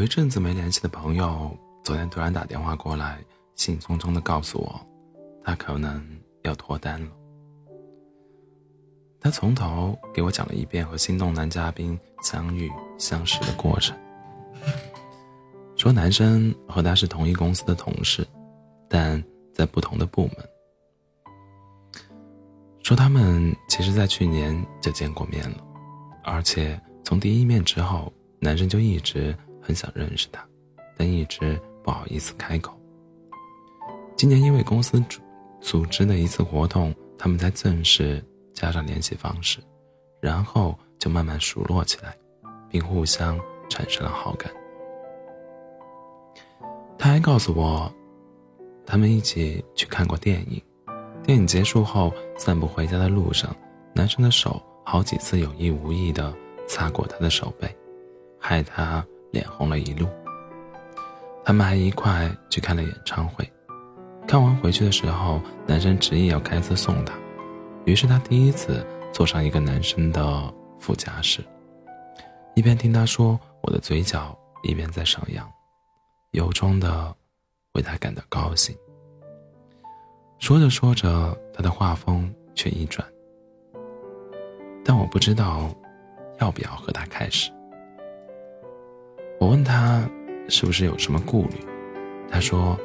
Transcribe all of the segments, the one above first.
有一阵子没联系的朋友，昨天突然打电话过来，兴冲冲的告诉我，他可能要脱单了。他从头给我讲了一遍和心动男嘉宾相遇相识的过程，说男生和他是同一公司的同事，但在不同的部门。说他们其实在去年就见过面了，而且从第一面之后，男生就一直很想认识他，但一直不好意思开口。今年因为公司组组织的一次活动，他们才正式。加上联系方式，然后就慢慢熟络起来，并互相产生了好感。他还告诉我，他们一起去看过电影。电影结束后，散步回家的路上，男生的手好几次有意无意地擦过他的手背，害他脸红了一路。他们还一块去看了演唱会。看完回去的时候，男生执意要开车送她。于是他第一次坐上一个男生的副驾驶，一边听他说我的嘴角，一边在上扬，由衷的为他感到高兴。说着说着，他的画风却一转，但我不知道要不要和他开始。我问他是不是有什么顾虑，他说，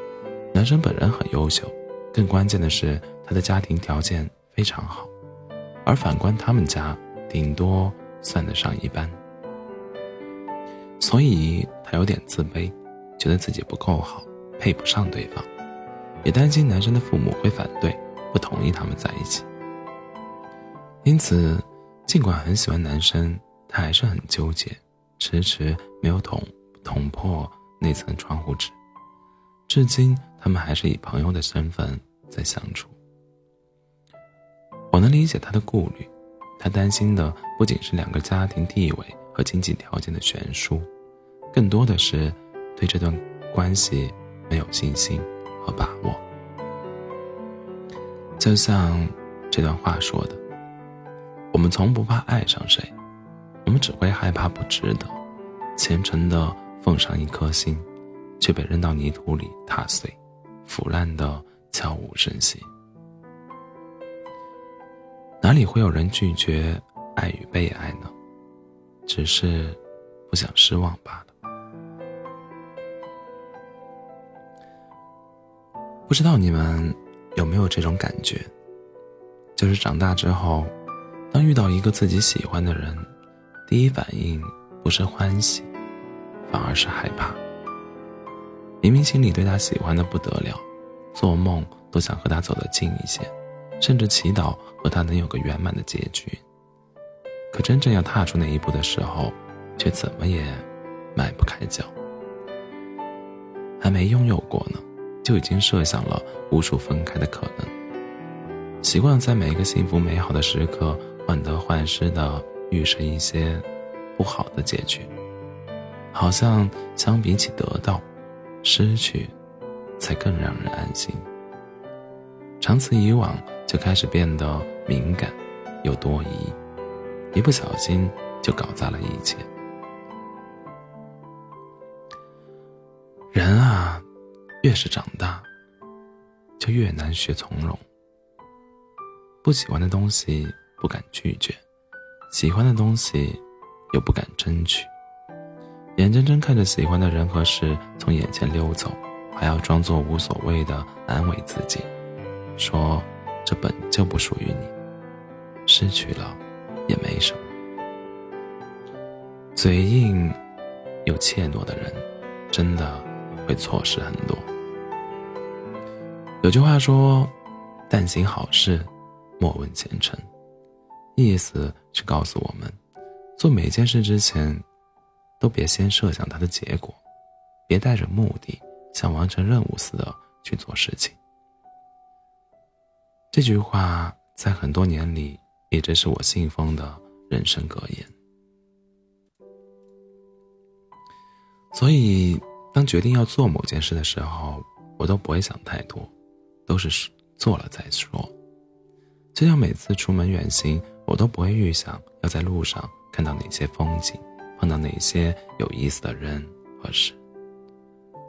男生本人很优秀，更关键的是他的家庭条件。非常好，而反观他们家，顶多算得上一般，所以他有点自卑，觉得自己不够好，配不上对方，也担心男生的父母会反对，不同意他们在一起。因此，尽管很喜欢男生，他还是很纠结，迟迟没有捅捅破那层窗户纸。至今，他们还是以朋友的身份在相处。我能理解他的顾虑，他担心的不仅是两个家庭地位和经济条件的悬殊，更多的是对这段关系没有信心和把握。就像这段话说的：“我们从不怕爱上谁，我们只会害怕不值得，虔诚的奉上一颗心，却被扔到泥土里踏碎，腐烂的悄无声息。”哪里会有人拒绝爱与被爱呢？只是不想失望罢了。不知道你们有没有这种感觉？就是长大之后，当遇到一个自己喜欢的人，第一反应不是欢喜，反而是害怕。明明心里对他喜欢的不得了，做梦都想和他走得近一些。甚至祈祷和他能有个圆满的结局。可真正要踏出那一步的时候，却怎么也迈不开脚。还没拥有过呢，就已经设想了无数分开的可能。习惯在每一个幸福美好的时刻患得患失的预设一些不好的结局，好像相比起得到，失去才更让人安心。长此以往。就开始变得敏感，又多疑，一不小心就搞砸了一切。人啊，越是长大，就越难学从容。不喜欢的东西不敢拒绝，喜欢的东西又不敢争取。眼睁睁看着喜欢的人和事从眼前溜走，还要装作无所谓的安慰自己，说。这本就不属于你，失去了也没什么。嘴硬又怯懦的人，真的会错失很多。有句话说：“但行好事，莫问前程。”意思是告诉我们，做每件事之前，都别先设想它的结果，别带着目的，像完成任务似的去做事情。这句话在很多年里一直是我信奉的人生格言。所以，当决定要做某件事的时候，我都不会想太多，都是做了再说。就像每次出门远行，我都不会预想要在路上看到哪些风景，碰到哪些有意思的人和事，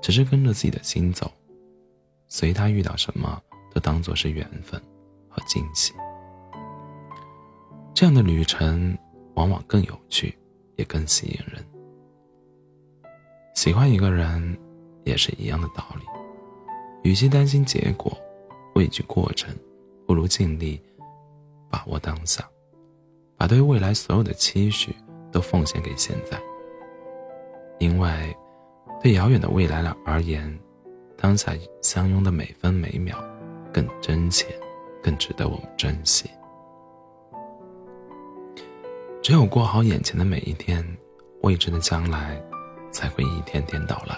只是跟着自己的心走，随他遇到什么都当做是缘分和惊喜。这样的旅程往往更有趣，也更吸引人。喜欢一个人，也是一样的道理。与其担心结果，畏惧过程，不如尽力把握当下，把对未来所有的期许都奉献给现在。因为，对遥远的未来而言，当下相拥的每分每秒更真切，更值得我们珍惜。只有过好眼前的每一天，未知的将来才会一天天到来。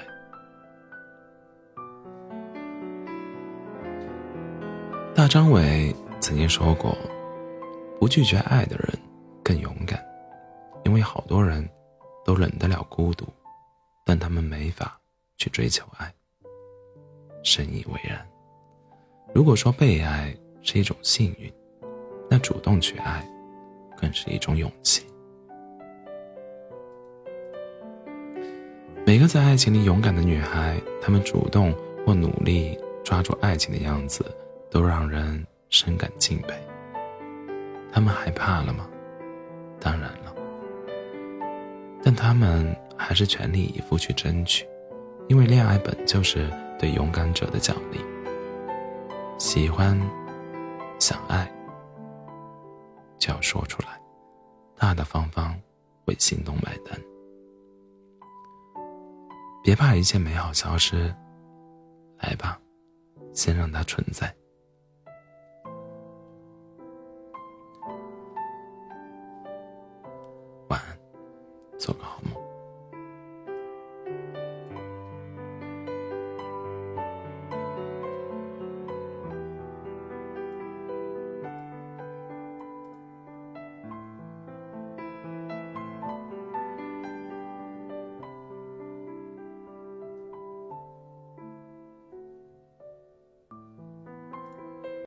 大张伟曾经说过：“不拒绝爱的人更勇敢，因为好多人都忍得了孤独，但他们没法去追求爱。”深以为然。如果说被爱是一种幸运，那主动去爱。更是一种勇气。每个在爱情里勇敢的女孩，她们主动或努力抓住爱情的样子，都让人深感敬佩。她们害怕了吗？当然了。但他们还是全力以赴去争取，因为恋爱本就是对勇敢者的奖励。喜欢，想爱。就要说出来，大大方方为心动买单。别怕一切美好消失，来吧，先让它存在。做个好梦。